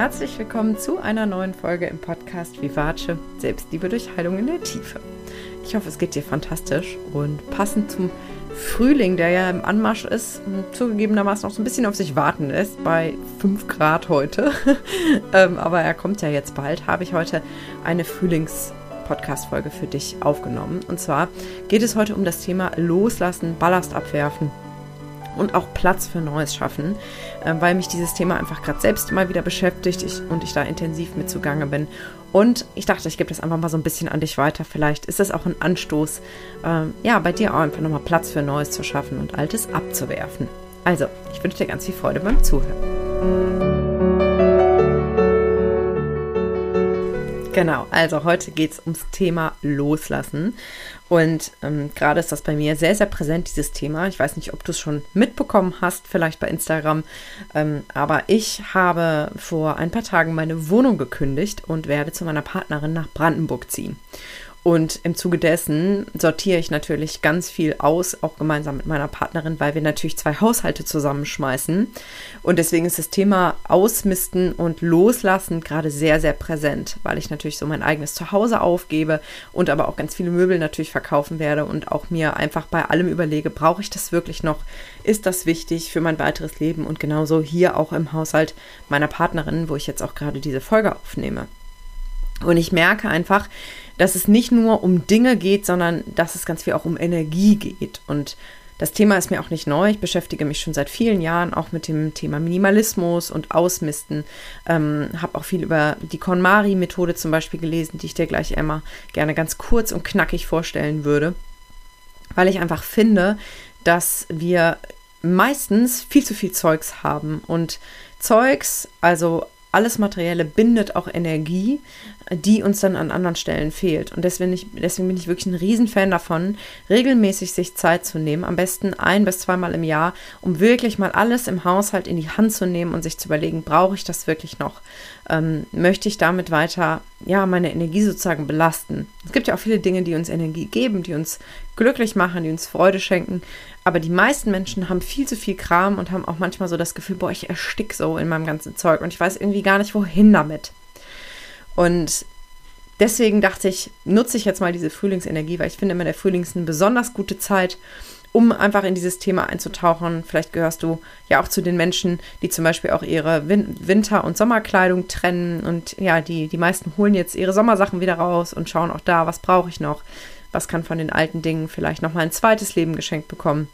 herzlich willkommen zu einer neuen Folge im Podcast Vivace Selbstliebe durch Heilung in der Tiefe. Ich hoffe, es geht dir fantastisch und passend zum Frühling, der ja im Anmarsch ist, zugegebenermaßen noch so ein bisschen auf sich warten lässt, bei 5 Grad heute. ähm, aber er kommt ja jetzt bald, habe ich heute eine Frühlings- Podcast-Folge für dich aufgenommen. Und zwar geht es heute um das Thema Loslassen, Ballast abwerfen und auch Platz für Neues schaffen, äh, weil mich dieses Thema einfach gerade selbst immer wieder beschäftigt ich, und ich da intensiv mit zugange bin. Und ich dachte, ich gebe das einfach mal so ein bisschen an dich weiter. Vielleicht ist das auch ein Anstoß, ähm, ja, bei dir auch einfach nochmal Platz für Neues zu schaffen und Altes abzuwerfen. Also, ich wünsche dir ganz viel Freude beim Zuhören. Genau, also heute geht es ums Thema Loslassen. Und ähm, gerade ist das bei mir sehr, sehr präsent, dieses Thema. Ich weiß nicht, ob du es schon mitbekommen hast, vielleicht bei Instagram. Ähm, aber ich habe vor ein paar Tagen meine Wohnung gekündigt und werde zu meiner Partnerin nach Brandenburg ziehen. Und im Zuge dessen sortiere ich natürlich ganz viel aus, auch gemeinsam mit meiner Partnerin, weil wir natürlich zwei Haushalte zusammenschmeißen. Und deswegen ist das Thema Ausmisten und Loslassen gerade sehr, sehr präsent, weil ich natürlich so mein eigenes Zuhause aufgebe und aber auch ganz viele Möbel natürlich verkaufen werde und auch mir einfach bei allem überlege, brauche ich das wirklich noch? Ist das wichtig für mein weiteres Leben? Und genauso hier auch im Haushalt meiner Partnerin, wo ich jetzt auch gerade diese Folge aufnehme. Und ich merke einfach, dass es nicht nur um Dinge geht, sondern dass es ganz viel auch um Energie geht. Und das Thema ist mir auch nicht neu. Ich beschäftige mich schon seit vielen Jahren auch mit dem Thema Minimalismus und Ausmisten. Ähm, habe auch viel über die KonMari-Methode zum Beispiel gelesen, die ich dir gleich einmal gerne ganz kurz und knackig vorstellen würde. Weil ich einfach finde, dass wir meistens viel zu viel Zeugs haben. Und Zeugs, also alles Materielle bindet auch Energie, die uns dann an anderen Stellen fehlt. Und deswegen, ich, deswegen bin ich wirklich ein Riesenfan davon, regelmäßig sich Zeit zu nehmen, am besten ein bis zweimal im Jahr, um wirklich mal alles im Haushalt in die Hand zu nehmen und sich zu überlegen, brauche ich das wirklich noch? Ähm, möchte ich damit weiter, ja, meine Energie sozusagen belasten? Es gibt ja auch viele Dinge, die uns Energie geben, die uns glücklich machen, die uns Freude schenken. Aber die meisten Menschen haben viel zu viel Kram und haben auch manchmal so das Gefühl, boah, ich erstick so in meinem ganzen Zeug und ich weiß irgendwie gar nicht, wohin damit. Und deswegen dachte ich, nutze ich jetzt mal diese Frühlingsenergie, weil ich finde immer, der Frühling ist eine besonders gute Zeit, um einfach in dieses Thema einzutauchen. Vielleicht gehörst du ja auch zu den Menschen, die zum Beispiel auch ihre Win Winter- und Sommerkleidung trennen. Und ja, die, die meisten holen jetzt ihre Sommersachen wieder raus und schauen auch da, was brauche ich noch? Was kann von den alten Dingen vielleicht nochmal ein zweites Leben geschenkt bekommen?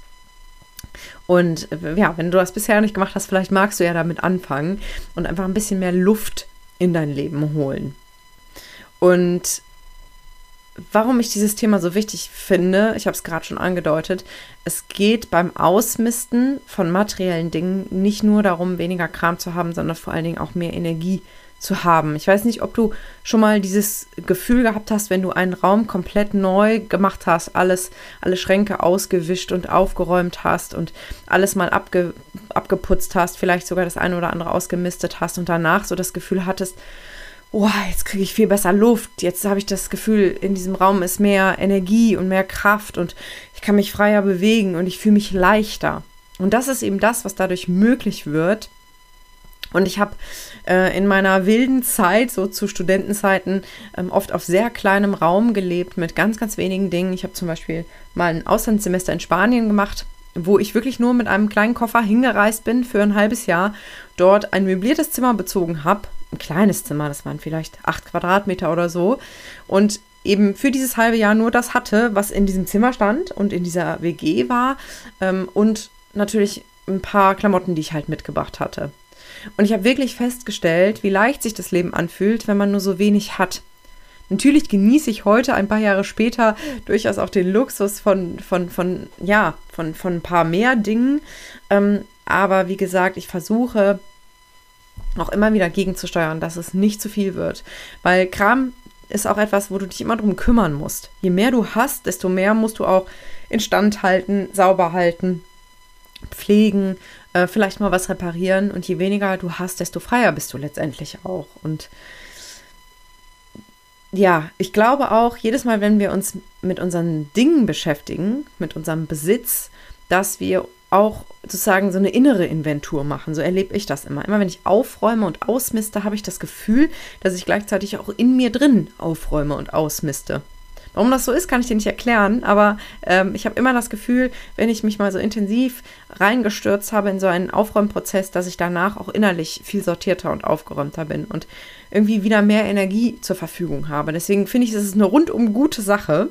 Und äh, ja, wenn du das bisher nicht gemacht hast, vielleicht magst du ja damit anfangen und einfach ein bisschen mehr Luft in dein Leben holen. Und warum ich dieses Thema so wichtig finde, ich habe es gerade schon angedeutet, es geht beim Ausmisten von materiellen Dingen nicht nur darum, weniger Kram zu haben, sondern vor allen Dingen auch mehr Energie zu haben. Ich weiß nicht, ob du schon mal dieses Gefühl gehabt hast, wenn du einen Raum komplett neu gemacht hast, alles, alle Schränke ausgewischt und aufgeräumt hast und alles mal abge, abgeputzt hast, vielleicht sogar das eine oder andere ausgemistet hast und danach so das Gefühl hattest, oh, jetzt kriege ich viel besser Luft, jetzt habe ich das Gefühl, in diesem Raum ist mehr Energie und mehr Kraft und ich kann mich freier bewegen und ich fühle mich leichter. Und das ist eben das, was dadurch möglich wird. Und ich habe äh, in meiner wilden Zeit, so zu Studentenzeiten, ähm, oft auf sehr kleinem Raum gelebt mit ganz, ganz wenigen Dingen. Ich habe zum Beispiel mal ein Auslandssemester in Spanien gemacht, wo ich wirklich nur mit einem kleinen Koffer hingereist bin für ein halbes Jahr, dort ein möbliertes Zimmer bezogen habe ein kleines Zimmer, das waren vielleicht acht Quadratmeter oder so. Und eben für dieses halbe Jahr nur das hatte, was in diesem Zimmer stand und in dieser WG war. Ähm, und natürlich ein paar Klamotten, die ich halt mitgebracht hatte. Und ich habe wirklich festgestellt, wie leicht sich das Leben anfühlt, wenn man nur so wenig hat. Natürlich genieße ich heute, ein paar Jahre später, durchaus auch den Luxus von, von, von, ja, von, von ein paar mehr Dingen. Ähm, aber wie gesagt, ich versuche auch immer wieder gegenzusteuern, dass es nicht zu viel wird. Weil Kram ist auch etwas, wo du dich immer drum kümmern musst. Je mehr du hast, desto mehr musst du auch instand halten, sauber halten, pflegen, äh, vielleicht mal was reparieren. Und je weniger du hast, desto freier bist du letztendlich auch. Und ja, ich glaube auch, jedes Mal, wenn wir uns mit unseren Dingen beschäftigen, mit unserem Besitz, dass wir auch sozusagen so eine innere Inventur machen. So erlebe ich das immer. Immer wenn ich aufräume und ausmiste, habe ich das Gefühl, dass ich gleichzeitig auch in mir drin aufräume und ausmiste. Warum das so ist, kann ich dir nicht erklären, aber ähm, ich habe immer das Gefühl, wenn ich mich mal so intensiv reingestürzt habe in so einen Aufräumprozess, dass ich danach auch innerlich viel sortierter und aufgeräumter bin und irgendwie wieder mehr Energie zur Verfügung habe. Deswegen finde ich, es ist eine rundum gute Sache.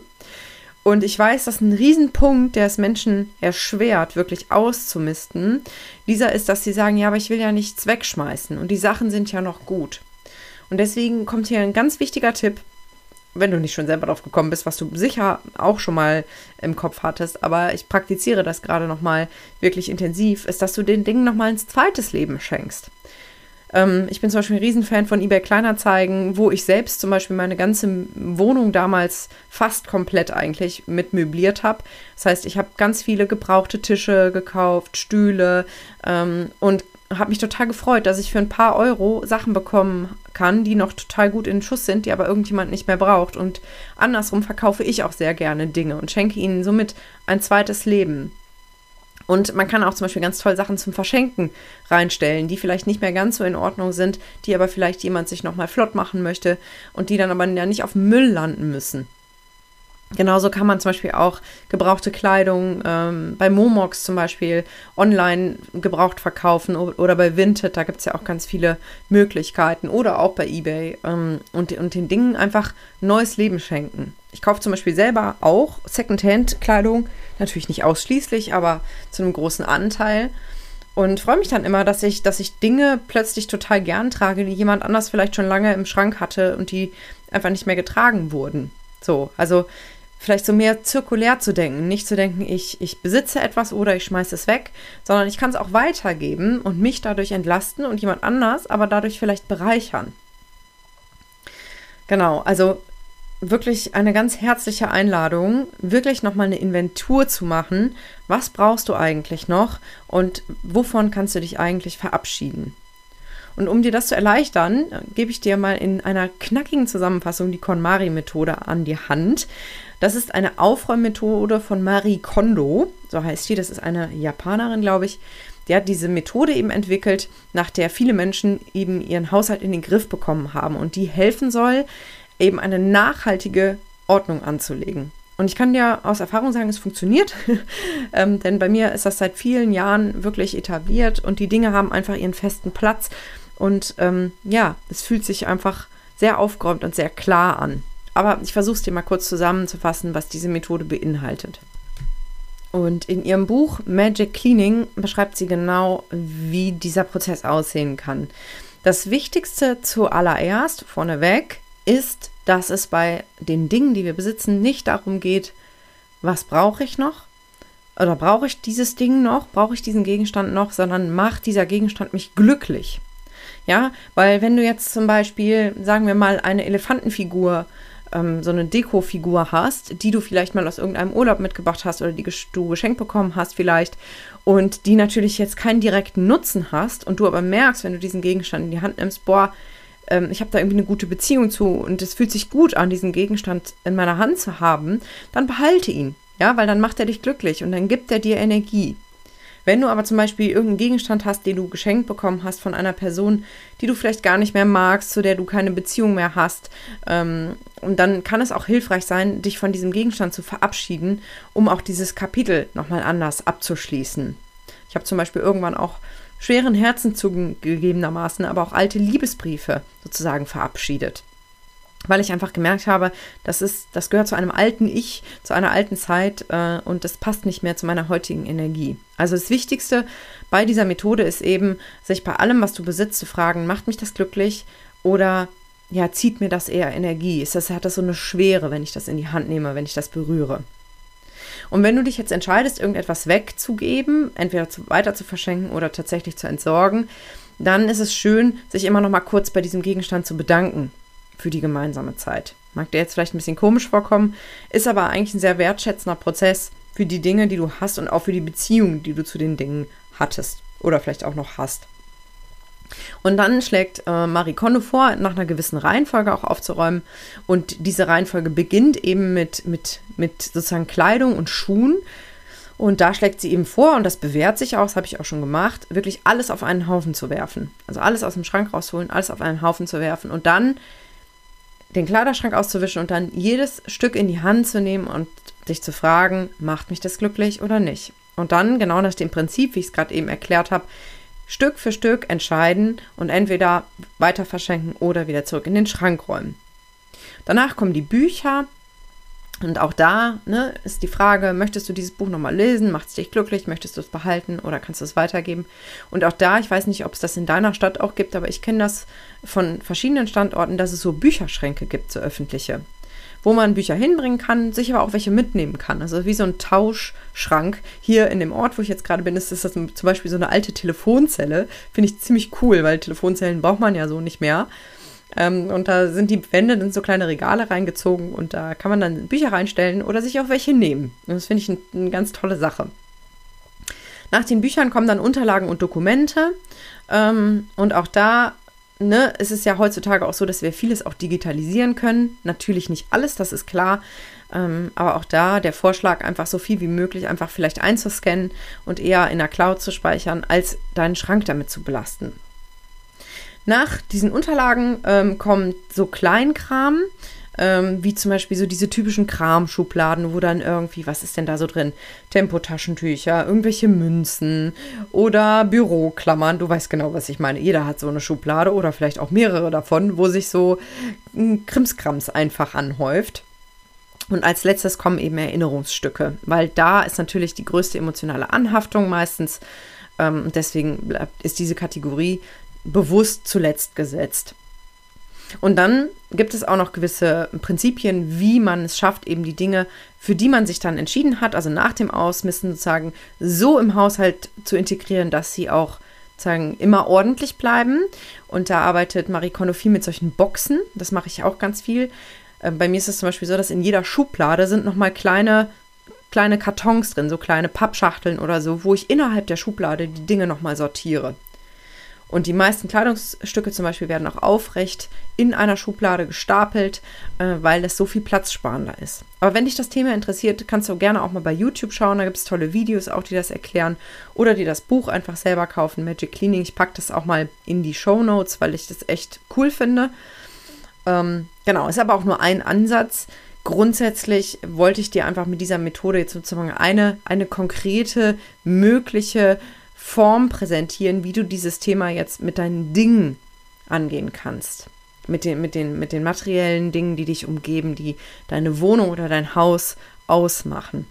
Und ich weiß, dass ein Riesenpunkt, der es Menschen erschwert, wirklich auszumisten, dieser ist, dass sie sagen, ja, aber ich will ja nichts wegschmeißen und die Sachen sind ja noch gut. Und deswegen kommt hier ein ganz wichtiger Tipp, wenn du nicht schon selber drauf gekommen bist, was du sicher auch schon mal im Kopf hattest, aber ich praktiziere das gerade noch mal wirklich intensiv, ist, dass du den Dingen noch mal ein zweites Leben schenkst. Ähm, ich bin zum Beispiel ein Riesenfan von eBay Kleinanzeigen, wo ich selbst zum Beispiel meine ganze Wohnung damals fast komplett eigentlich mit möbliert habe. Das heißt, ich habe ganz viele gebrauchte Tische gekauft, Stühle ähm, und habe mich total gefreut, dass ich für ein paar Euro Sachen bekommen kann, die noch total gut in Schuss sind, die aber irgendjemand nicht mehr braucht. Und andersrum verkaufe ich auch sehr gerne Dinge und schenke ihnen somit ein zweites Leben. Und man kann auch zum Beispiel ganz toll Sachen zum Verschenken reinstellen, die vielleicht nicht mehr ganz so in Ordnung sind, die aber vielleicht jemand sich nochmal flott machen möchte und die dann aber ja nicht auf Müll landen müssen. Genauso kann man zum Beispiel auch gebrauchte Kleidung ähm, bei Momox zum Beispiel online gebraucht verkaufen oder bei Vinted, da gibt es ja auch ganz viele Möglichkeiten oder auch bei eBay ähm, und, und den Dingen einfach neues Leben schenken. Ich kaufe zum Beispiel selber auch Secondhand-Kleidung, natürlich nicht ausschließlich, aber zu einem großen Anteil und freue mich dann immer, dass ich, dass ich Dinge plötzlich total gern trage, die jemand anders vielleicht schon lange im Schrank hatte und die einfach nicht mehr getragen wurden. So, also vielleicht so mehr zirkulär zu denken, nicht zu denken, ich, ich besitze etwas oder ich schmeiße es weg, sondern ich kann es auch weitergeben und mich dadurch entlasten und jemand anders, aber dadurch vielleicht bereichern. Genau, also wirklich eine ganz herzliche Einladung, wirklich nochmal eine Inventur zu machen. Was brauchst du eigentlich noch und wovon kannst du dich eigentlich verabschieden? Und um dir das zu erleichtern, gebe ich dir mal in einer knackigen Zusammenfassung die KonMari-Methode an die Hand. Das ist eine Aufräummethode von Marie Kondo, so heißt die. Das ist eine Japanerin, glaube ich. Die hat diese Methode eben entwickelt, nach der viele Menschen eben ihren Haushalt in den Griff bekommen haben und die helfen soll, eben eine nachhaltige Ordnung anzulegen. Und ich kann dir aus Erfahrung sagen, es funktioniert, ähm, denn bei mir ist das seit vielen Jahren wirklich etabliert und die Dinge haben einfach ihren festen Platz und ähm, ja, es fühlt sich einfach sehr aufgeräumt und sehr klar an. Aber ich versuche es dir mal kurz zusammenzufassen, was diese Methode beinhaltet. Und in ihrem Buch Magic Cleaning beschreibt sie genau, wie dieser Prozess aussehen kann. Das Wichtigste zuallererst, vorneweg, ist, dass es bei den Dingen, die wir besitzen, nicht darum geht, was brauche ich noch oder brauche ich dieses Ding noch, brauche ich diesen Gegenstand noch, sondern macht dieser Gegenstand mich glücklich. Ja, weil wenn du jetzt zum Beispiel, sagen wir mal, eine Elefantenfigur, ähm, so eine Dekofigur hast, die du vielleicht mal aus irgendeinem Urlaub mitgebracht hast oder die du geschenkt bekommen hast vielleicht und die natürlich jetzt keinen direkten Nutzen hast und du aber merkst, wenn du diesen Gegenstand in die Hand nimmst, boah, ähm, ich habe da irgendwie eine gute Beziehung zu und es fühlt sich gut an, diesen Gegenstand in meiner Hand zu haben, dann behalte ihn. Ja, weil dann macht er dich glücklich und dann gibt er dir Energie. Wenn du aber zum Beispiel irgendeinen Gegenstand hast, den du geschenkt bekommen hast von einer Person, die du vielleicht gar nicht mehr magst, zu der du keine Beziehung mehr hast, ähm, und dann kann es auch hilfreich sein, dich von diesem Gegenstand zu verabschieden, um auch dieses Kapitel nochmal anders abzuschließen. Ich habe zum Beispiel irgendwann auch schweren Herzen zugegebenermaßen, aber auch alte Liebesbriefe sozusagen verabschiedet weil ich einfach gemerkt habe, das ist, das gehört zu einem alten Ich, zu einer alten Zeit äh, und das passt nicht mehr zu meiner heutigen Energie. Also das Wichtigste bei dieser Methode ist eben, sich bei allem, was du besitzt, zu fragen, macht mich das glücklich oder ja, zieht mir das eher Energie? Ist das, hat das so eine Schwere, wenn ich das in die Hand nehme, wenn ich das berühre? Und wenn du dich jetzt entscheidest, irgendetwas wegzugeben, entweder zu, weiter zu verschenken oder tatsächlich zu entsorgen, dann ist es schön, sich immer noch mal kurz bei diesem Gegenstand zu bedanken für die gemeinsame Zeit. Mag dir jetzt vielleicht ein bisschen komisch vorkommen, ist aber eigentlich ein sehr wertschätzender Prozess für die Dinge, die du hast und auch für die Beziehungen, die du zu den Dingen hattest oder vielleicht auch noch hast. Und dann schlägt äh, Marie Kondo vor, nach einer gewissen Reihenfolge auch aufzuräumen. Und diese Reihenfolge beginnt eben mit, mit, mit sozusagen Kleidung und Schuhen. Und da schlägt sie eben vor, und das bewährt sich auch, das habe ich auch schon gemacht, wirklich alles auf einen Haufen zu werfen. Also alles aus dem Schrank rausholen, alles auf einen Haufen zu werfen und dann den Kleiderschrank auszuwischen und dann jedes Stück in die Hand zu nehmen und dich zu fragen, macht mich das glücklich oder nicht? Und dann genau nach dem Prinzip, wie ich es gerade eben erklärt habe, Stück für Stück entscheiden und entweder weiter verschenken oder wieder zurück in den Schrank räumen. Danach kommen die Bücher, und auch da ne, ist die Frage, möchtest du dieses Buch nochmal lesen? Macht es dich glücklich? Möchtest du es behalten oder kannst du es weitergeben? Und auch da, ich weiß nicht, ob es das in deiner Stadt auch gibt, aber ich kenne das von verschiedenen Standorten, dass es so Bücherschränke gibt, so öffentliche, wo man Bücher hinbringen kann, sich aber auch welche mitnehmen kann. Also wie so ein Tauschschrank. Hier in dem Ort, wo ich jetzt gerade bin, ist das zum Beispiel so eine alte Telefonzelle. Finde ich ziemlich cool, weil Telefonzellen braucht man ja so nicht mehr. Ähm, und da sind die Wände dann so kleine Regale reingezogen und da kann man dann Bücher reinstellen oder sich auch welche nehmen. Und das finde ich ein, eine ganz tolle Sache. Nach den Büchern kommen dann Unterlagen und Dokumente. Ähm, und auch da ne, ist es ja heutzutage auch so, dass wir vieles auch digitalisieren können. Natürlich nicht alles, das ist klar. Ähm, aber auch da der Vorschlag, einfach so viel wie möglich einfach vielleicht einzuscannen und eher in der Cloud zu speichern, als deinen Schrank damit zu belasten. Nach diesen Unterlagen ähm, kommt so Kleinkram, ähm, wie zum Beispiel so diese typischen Kramschubladen, wo dann irgendwie, was ist denn da so drin? Tempotaschentücher, irgendwelche Münzen oder Büroklammern. Du weißt genau, was ich meine. Jeder hat so eine Schublade oder vielleicht auch mehrere davon, wo sich so ein Krimskrams einfach anhäuft. Und als letztes kommen eben Erinnerungsstücke, weil da ist natürlich die größte emotionale Anhaftung meistens. Ähm, deswegen ist diese Kategorie bewusst zuletzt gesetzt. Und dann gibt es auch noch gewisse Prinzipien, wie man es schafft, eben die Dinge, für die man sich dann entschieden hat, also nach dem Ausmisten sozusagen, so im Haushalt zu integrieren, dass sie auch sozusagen immer ordentlich bleiben. Und da arbeitet Marie Kondo viel mit solchen Boxen. Das mache ich auch ganz viel. Äh, bei mir ist es zum Beispiel so, dass in jeder Schublade sind nochmal kleine, kleine Kartons drin, so kleine Pappschachteln oder so, wo ich innerhalb der Schublade die Dinge nochmal sortiere. Und die meisten Kleidungsstücke zum Beispiel werden auch aufrecht in einer Schublade gestapelt, äh, weil es so viel platzsparender ist. Aber wenn dich das Thema interessiert, kannst du gerne auch mal bei YouTube schauen. Da gibt es tolle Videos auch, die das erklären. Oder dir das Buch einfach selber kaufen, Magic Cleaning. Ich packe das auch mal in die Show Notes, weil ich das echt cool finde. Ähm, genau, ist aber auch nur ein Ansatz. Grundsätzlich wollte ich dir einfach mit dieser Methode jetzt sozusagen eine, eine konkrete, mögliche Form präsentieren, wie du dieses Thema jetzt mit deinen Dingen angehen kannst. Mit den, mit, den, mit den materiellen Dingen, die dich umgeben, die deine Wohnung oder dein Haus ausmachen.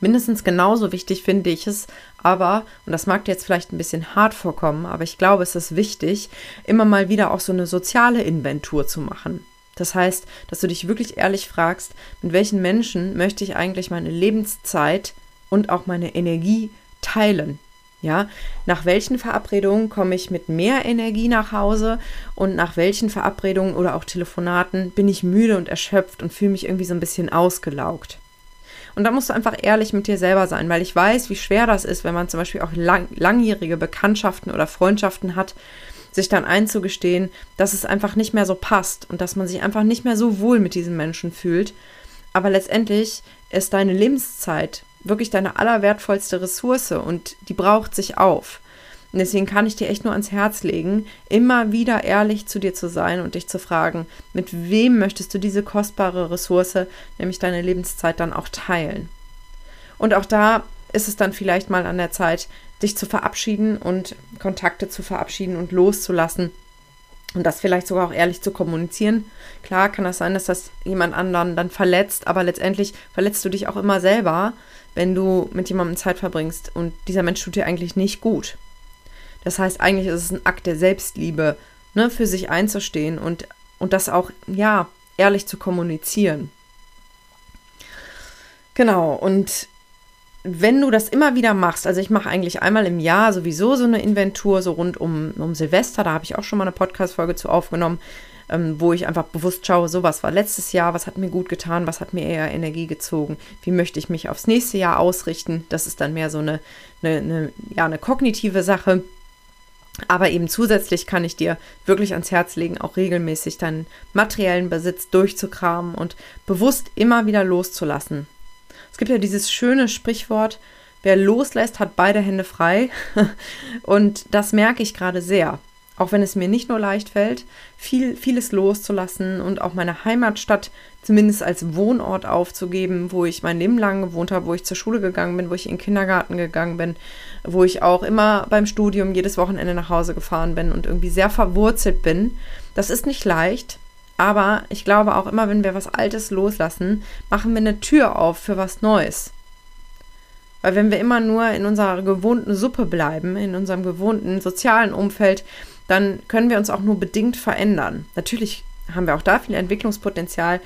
Mindestens genauso wichtig finde ich es aber, und das mag dir jetzt vielleicht ein bisschen hart vorkommen, aber ich glaube, es ist wichtig, immer mal wieder auch so eine soziale Inventur zu machen. Das heißt, dass du dich wirklich ehrlich fragst, mit welchen Menschen möchte ich eigentlich meine Lebenszeit und auch meine Energie teilen. Ja, nach welchen Verabredungen komme ich mit mehr Energie nach Hause und nach welchen Verabredungen oder auch Telefonaten bin ich müde und erschöpft und fühle mich irgendwie so ein bisschen ausgelaugt. Und da musst du einfach ehrlich mit dir selber sein, weil ich weiß, wie schwer das ist, wenn man zum Beispiel auch lang, langjährige Bekanntschaften oder Freundschaften hat, sich dann einzugestehen, dass es einfach nicht mehr so passt und dass man sich einfach nicht mehr so wohl mit diesen Menschen fühlt. Aber letztendlich ist deine Lebenszeit wirklich deine allerwertvollste Ressource und die braucht sich auf. Und deswegen kann ich dir echt nur ans Herz legen, immer wieder ehrlich zu dir zu sein und dich zu fragen, mit wem möchtest du diese kostbare Ressource, nämlich deine Lebenszeit, dann auch teilen. Und auch da ist es dann vielleicht mal an der Zeit, dich zu verabschieden und Kontakte zu verabschieden und loszulassen und das vielleicht sogar auch ehrlich zu kommunizieren. Klar kann das sein, dass das jemand anderen dann verletzt, aber letztendlich verletzt du dich auch immer selber, wenn du mit jemandem Zeit verbringst und dieser Mensch tut dir eigentlich nicht gut. Das heißt, eigentlich ist es ein Akt der Selbstliebe, ne, für sich einzustehen und, und das auch, ja, ehrlich zu kommunizieren. Genau, und wenn du das immer wieder machst, also ich mache eigentlich einmal im Jahr sowieso so eine Inventur, so rund um, um Silvester, da habe ich auch schon mal eine Podcast-Folge zu aufgenommen, ähm, wo ich einfach bewusst schaue, so was war letztes Jahr, was hat mir gut getan, was hat mir eher Energie gezogen, wie möchte ich mich aufs nächste Jahr ausrichten. Das ist dann mehr so eine, eine, eine ja, eine kognitive Sache. Aber eben zusätzlich kann ich dir wirklich ans Herz legen, auch regelmäßig deinen materiellen Besitz durchzukramen und bewusst immer wieder loszulassen. Es gibt ja dieses schöne Sprichwort, wer loslässt, hat beide Hände frei. Und das merke ich gerade sehr. Auch wenn es mir nicht nur leicht fällt, viel, vieles loszulassen und auch meine Heimatstadt zumindest als Wohnort aufzugeben, wo ich mein Leben lang gewohnt habe, wo ich zur Schule gegangen bin, wo ich in den Kindergarten gegangen bin, wo ich auch immer beim Studium jedes Wochenende nach Hause gefahren bin und irgendwie sehr verwurzelt bin. Das ist nicht leicht, aber ich glaube auch immer, wenn wir was Altes loslassen, machen wir eine Tür auf für was Neues. Weil wenn wir immer nur in unserer gewohnten Suppe bleiben, in unserem gewohnten sozialen Umfeld, dann können wir uns auch nur bedingt verändern. Natürlich haben wir auch da viel Entwicklungspotenzial,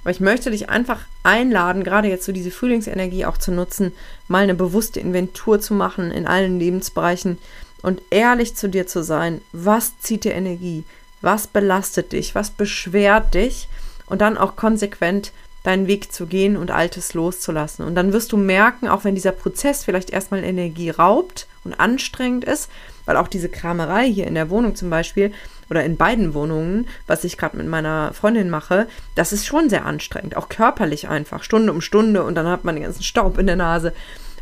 aber ich möchte dich einfach einladen, gerade jetzt so diese Frühlingsenergie auch zu nutzen, mal eine bewusste Inventur zu machen in allen Lebensbereichen und ehrlich zu dir zu sein. Was zieht dir Energie? Was belastet dich, was beschwert dich und dann auch konsequent deinen Weg zu gehen und Altes loszulassen. Und dann wirst du merken, auch wenn dieser Prozess vielleicht erstmal Energie raubt und anstrengend ist, weil auch diese Kramerei hier in der Wohnung zum Beispiel oder in beiden Wohnungen, was ich gerade mit meiner Freundin mache, das ist schon sehr anstrengend, auch körperlich einfach, Stunde um Stunde und dann hat man den ganzen Staub in der Nase.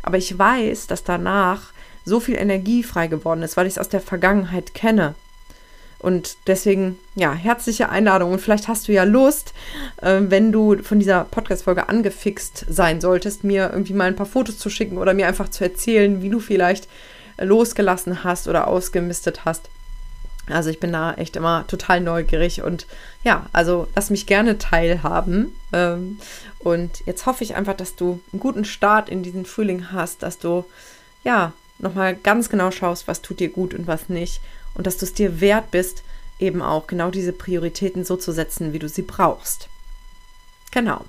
Aber ich weiß, dass danach so viel Energie frei geworden ist, weil ich es aus der Vergangenheit kenne. Und deswegen, ja, herzliche Einladung. Und vielleicht hast du ja Lust, äh, wenn du von dieser Podcast-Folge angefixt sein solltest, mir irgendwie mal ein paar Fotos zu schicken oder mir einfach zu erzählen, wie du vielleicht losgelassen hast oder ausgemistet hast. Also ich bin da echt immer total neugierig und ja, also lass mich gerne teilhaben. Ähm, und jetzt hoffe ich einfach, dass du einen guten Start in diesen Frühling hast, dass du ja nochmal ganz genau schaust, was tut dir gut und was nicht und dass du es dir wert bist, eben auch genau diese Prioritäten so zu setzen, wie du sie brauchst. Genau.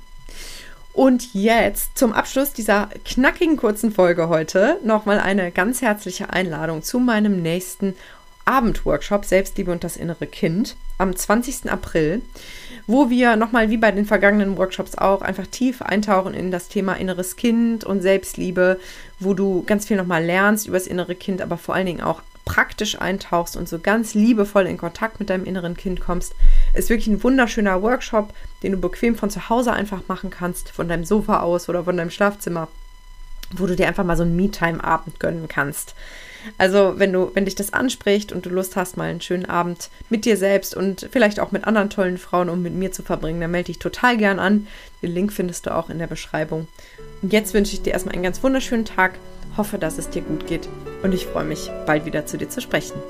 Und jetzt zum Abschluss dieser knackigen kurzen Folge heute nochmal eine ganz herzliche Einladung zu meinem nächsten Abendworkshop Selbstliebe und das innere Kind am 20. April, wo wir nochmal wie bei den vergangenen Workshops auch einfach tief eintauchen in das Thema inneres Kind und Selbstliebe, wo du ganz viel nochmal lernst über das innere Kind, aber vor allen Dingen auch praktisch eintauchst und so ganz liebevoll in Kontakt mit deinem inneren Kind kommst, ist wirklich ein wunderschöner Workshop, den du bequem von zu Hause einfach machen kannst, von deinem Sofa aus oder von deinem Schlafzimmer, wo du dir einfach mal so einen Me-Time-Abend gönnen kannst. Also, wenn du, wenn dich das anspricht und du Lust hast, mal einen schönen Abend mit dir selbst und vielleicht auch mit anderen tollen Frauen, um mit mir zu verbringen, dann melde dich total gern an. Den Link findest du auch in der Beschreibung. Und jetzt wünsche ich dir erstmal einen ganz wunderschönen Tag hoffe, dass es dir gut geht und ich freue mich, bald wieder zu dir zu sprechen.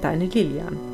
Deine Lilian.